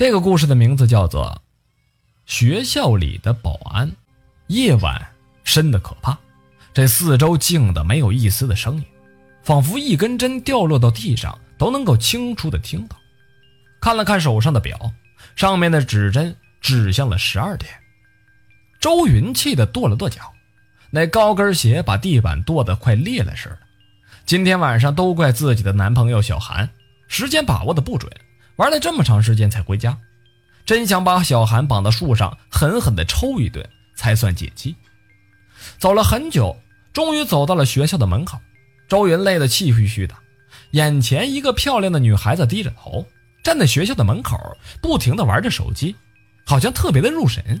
这个故事的名字叫做《学校里的保安》。夜晚深的可怕，这四周静的没有一丝的声音，仿佛一根针掉落到地上都能够清楚的听到。看了看手上的表，上面的指针指向了十二点。周云气得跺了跺脚，那高跟鞋把地板跺得快裂了似的。今天晚上都怪自己的男朋友小韩，时间把握的不准，玩了这么长时间才回家。真想把小韩绑到树上狠狠地抽一顿。才算解气。走了很久，终于走到了学校的门口。周云累得气吁吁的，眼前一个漂亮的女孩子低着头站在学校的门口，不停地玩着手机，好像特别的入神。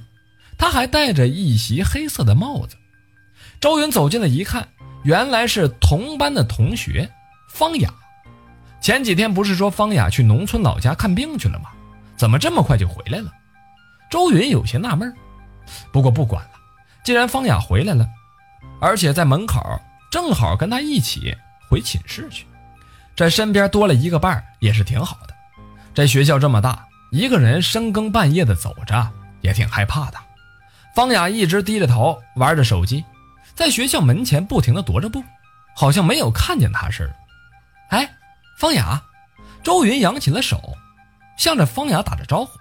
她还戴着一袭黑色的帽子。周云走近了一看，原来是同班的同学方雅。前几天不是说方雅去农村老家看病去了吗？怎么这么快就回来了？周云有些纳闷。不过不管了，既然方雅回来了，而且在门口，正好跟他一起回寝室去，这身边多了一个伴儿也是挺好的。这学校这么大，一个人深更半夜的走着也挺害怕的。方雅一直低着头玩着手机，在学校门前不停的踱着步，好像没有看见他似的。哎，方雅，周云扬起了手，向着方雅打着招呼。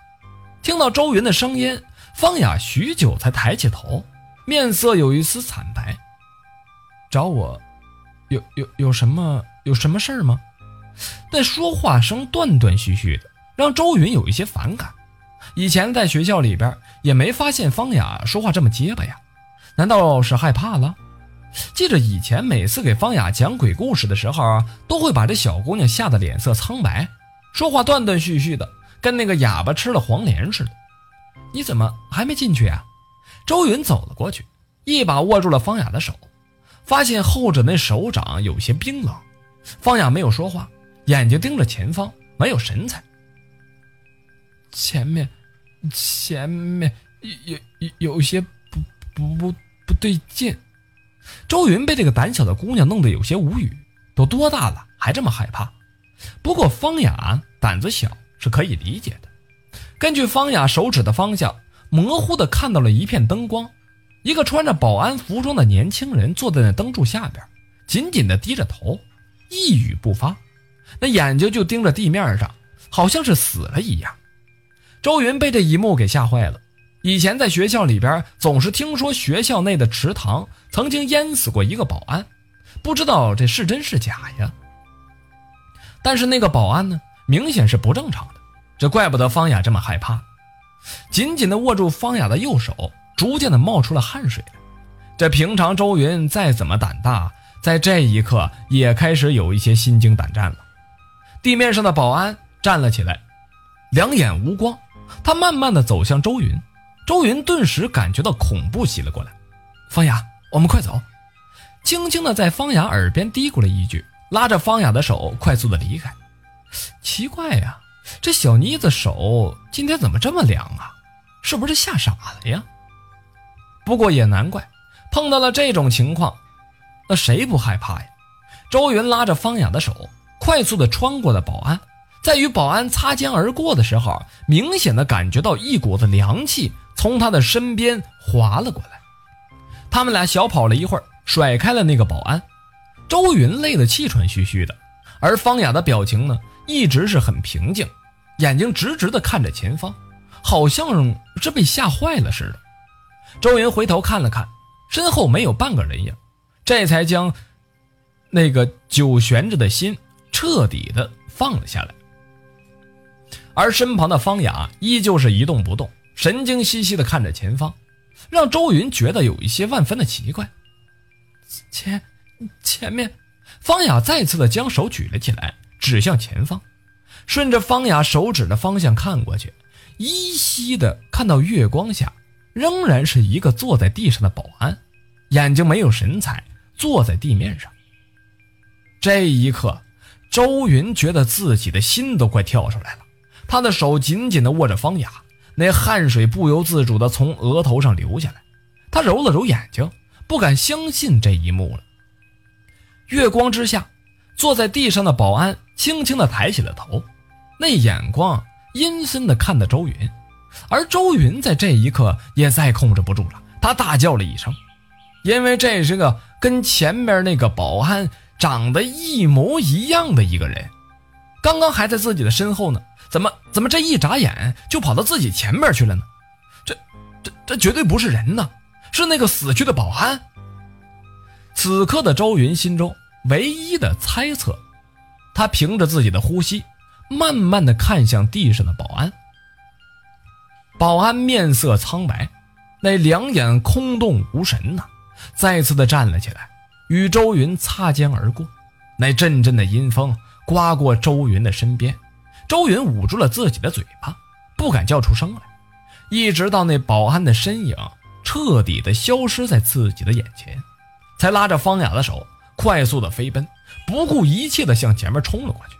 听到周云的声音。方雅许久才抬起头，面色有一丝惨白。找我，有有有什么有什么事儿吗？但说话声断断续续的，让周云有一些反感。以前在学校里边也没发现方雅说话这么结巴呀，难道是害怕了？记着以前每次给方雅讲鬼故事的时候啊，都会把这小姑娘吓得脸色苍白，说话断断续续的，跟那个哑巴吃了黄连似的。你怎么还没进去啊？周云走了过去，一把握住了方雅的手，发现后者那手掌有些冰冷。方雅没有说话，眼睛盯着前方，没有神采。前面，前面有有有些不不不不对劲。周云被这个胆小的姑娘弄得有些无语，都多大了还这么害怕？不过方雅胆子小是可以理解的。根据方雅手指的方向，模糊的看到了一片灯光，一个穿着保安服装的年轻人坐在那灯柱下边，紧紧的低着头，一语不发，那眼睛就盯着地面上，好像是死了一样。周云被这一幕给吓坏了。以前在学校里边，总是听说学校内的池塘曾经淹死过一个保安，不知道这是真是假呀。但是那个保安呢，明显是不正常的。这怪不得方雅这么害怕，紧紧地握住方雅的右手，逐渐地冒出了汗水。这平常周云再怎么胆大，在这一刻也开始有一些心惊胆战了。地面上的保安站了起来，两眼无光，他慢慢地走向周云。周云顿时感觉到恐怖袭了过来。方雅，我们快走！轻轻地在方雅耳边嘀咕了一句，拉着方雅的手快速地离开。奇怪呀！这小妮子手今天怎么这么凉啊？是不是吓傻了呀？不过也难怪，碰到了这种情况，那谁不害怕呀？周云拉着方雅的手，快速的穿过了保安，在与保安擦肩而过的时候，明显的感觉到一股子凉气从他的身边滑了过来。他们俩小跑了一会儿，甩开了那个保安。周云累得气喘吁吁的，而方雅的表情呢，一直是很平静。眼睛直直地看着前方，好像是被吓坏了似的。周云回头看了看，身后没有半个人影，这才将那个久悬着的心彻底的放了下来。而身旁的方雅依旧是一动不动，神经兮兮地看着前方，让周云觉得有一些万分的奇怪。前前面，方雅再次的将手举了起来，指向前方。顺着方雅手指的方向看过去，依稀的看到月光下，仍然是一个坐在地上的保安，眼睛没有神采，坐在地面上。这一刻，周云觉得自己的心都快跳出来了，他的手紧紧的握着方雅，那汗水不由自主的从额头上流下来，他揉了揉眼睛，不敢相信这一幕了。月光之下，坐在地上的保安轻轻的抬起了头。那眼光阴森的看着周云，而周云在这一刻也再控制不住了，他大叫了一声，因为这是个跟前面那个保安长得一模一样的一个人，刚刚还在自己的身后呢，怎么怎么这一眨眼就跑到自己前面去了呢？这这这绝对不是人呐，是那个死去的保安。此刻的周云心中唯一的猜测，他凭着自己的呼吸。慢慢的看向地上的保安，保安面色苍白，那两眼空洞无神呐，再次的站了起来，与周云擦肩而过。那阵阵的阴风刮过周云的身边，周云捂住了自己的嘴巴，不敢叫出声来，一直到那保安的身影彻底的消失在自己的眼前，才拉着方雅的手快速的飞奔，不顾一切的向前面冲了过去。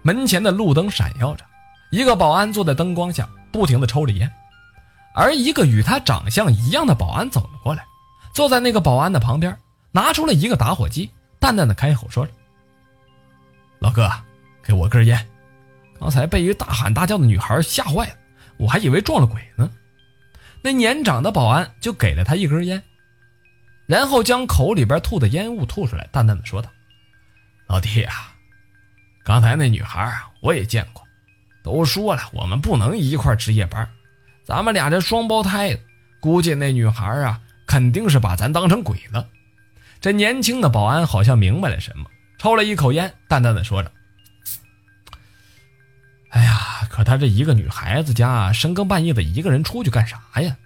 门前的路灯闪耀着，一个保安坐在灯光下，不停的抽着烟，而一个与他长相一样的保安走了过来，坐在那个保安的旁边，拿出了一个打火机，淡淡的开口说着：“老哥，给我根烟，刚才被一个大喊大叫的女孩吓坏了，我还以为撞了鬼呢。”那年长的保安就给了他一根烟，然后将口里边吐的烟雾吐出来，淡淡的说道：“老弟啊。”刚才那女孩啊，我也见过。都说了，我们不能一块值夜班，咱们俩这双胞胎，估计那女孩啊，肯定是把咱当成鬼了。这年轻的保安好像明白了什么，抽了一口烟，淡淡的说着：“哎呀，可他这一个女孩子家，深更半夜的一个人出去干啥呀？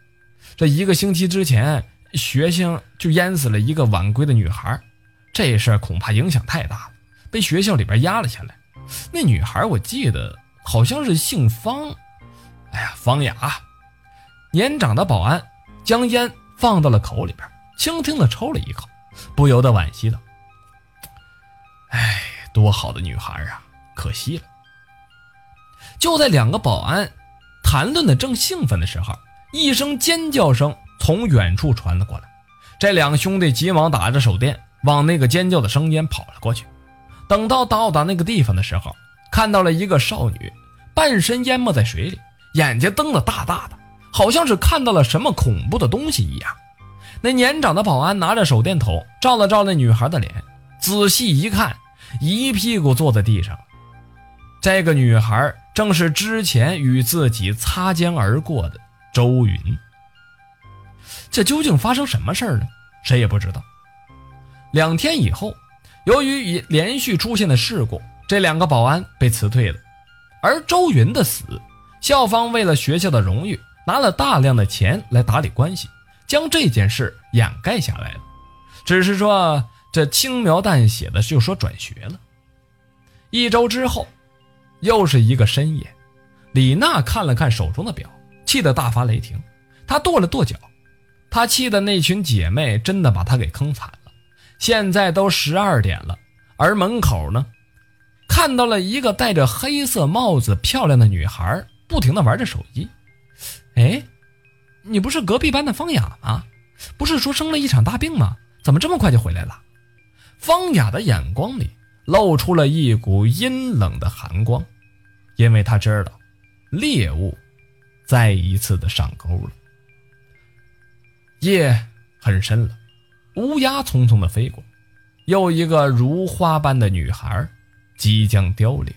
这一个星期之前，学校就淹死了一个晚归的女孩，这事儿恐怕影响太大了。”被学校里边压了下来，那女孩我记得好像是姓方，哎呀，方雅。年长的保安将烟放到了口里边，轻轻的抽了一口，不由得惋惜道：“哎，多好的女孩啊，可惜了。”就在两个保安谈论的正兴奋的时候，一声尖叫声从远处传了过来，这两兄弟急忙打着手电往那个尖叫的声音跑了过去。等到到达那个地方的时候，看到了一个少女，半身淹没在水里，眼睛瞪得大大的，好像是看到了什么恐怖的东西一样。那年长的保安拿着手电筒照了照那女孩的脸，仔细一看，一屁股坐在地上。这个女孩正是之前与自己擦肩而过的周云。这究竟发生什么事儿呢？谁也不知道。两天以后。由于已连续出现的事故，这两个保安被辞退了。而周云的死，校方为了学校的荣誉，拿了大量的钱来打理关系，将这件事掩盖下来了。只是说这轻描淡写的就说转学了。一周之后，又是一个深夜，李娜看了看手中的表，气得大发雷霆。她跺了跺脚，她气的那群姐妹真的把她给坑惨了。现在都十二点了，而门口呢，看到了一个戴着黑色帽子、漂亮的女孩，不停的玩着手机。哎，你不是隔壁班的方雅吗？不是说生了一场大病吗？怎么这么快就回来了？方雅的眼光里露出了一股阴冷的寒光，因为他知道猎物再一次的上钩了。夜很深了。乌鸦匆匆的飞过，又一个如花般的女孩即将凋零。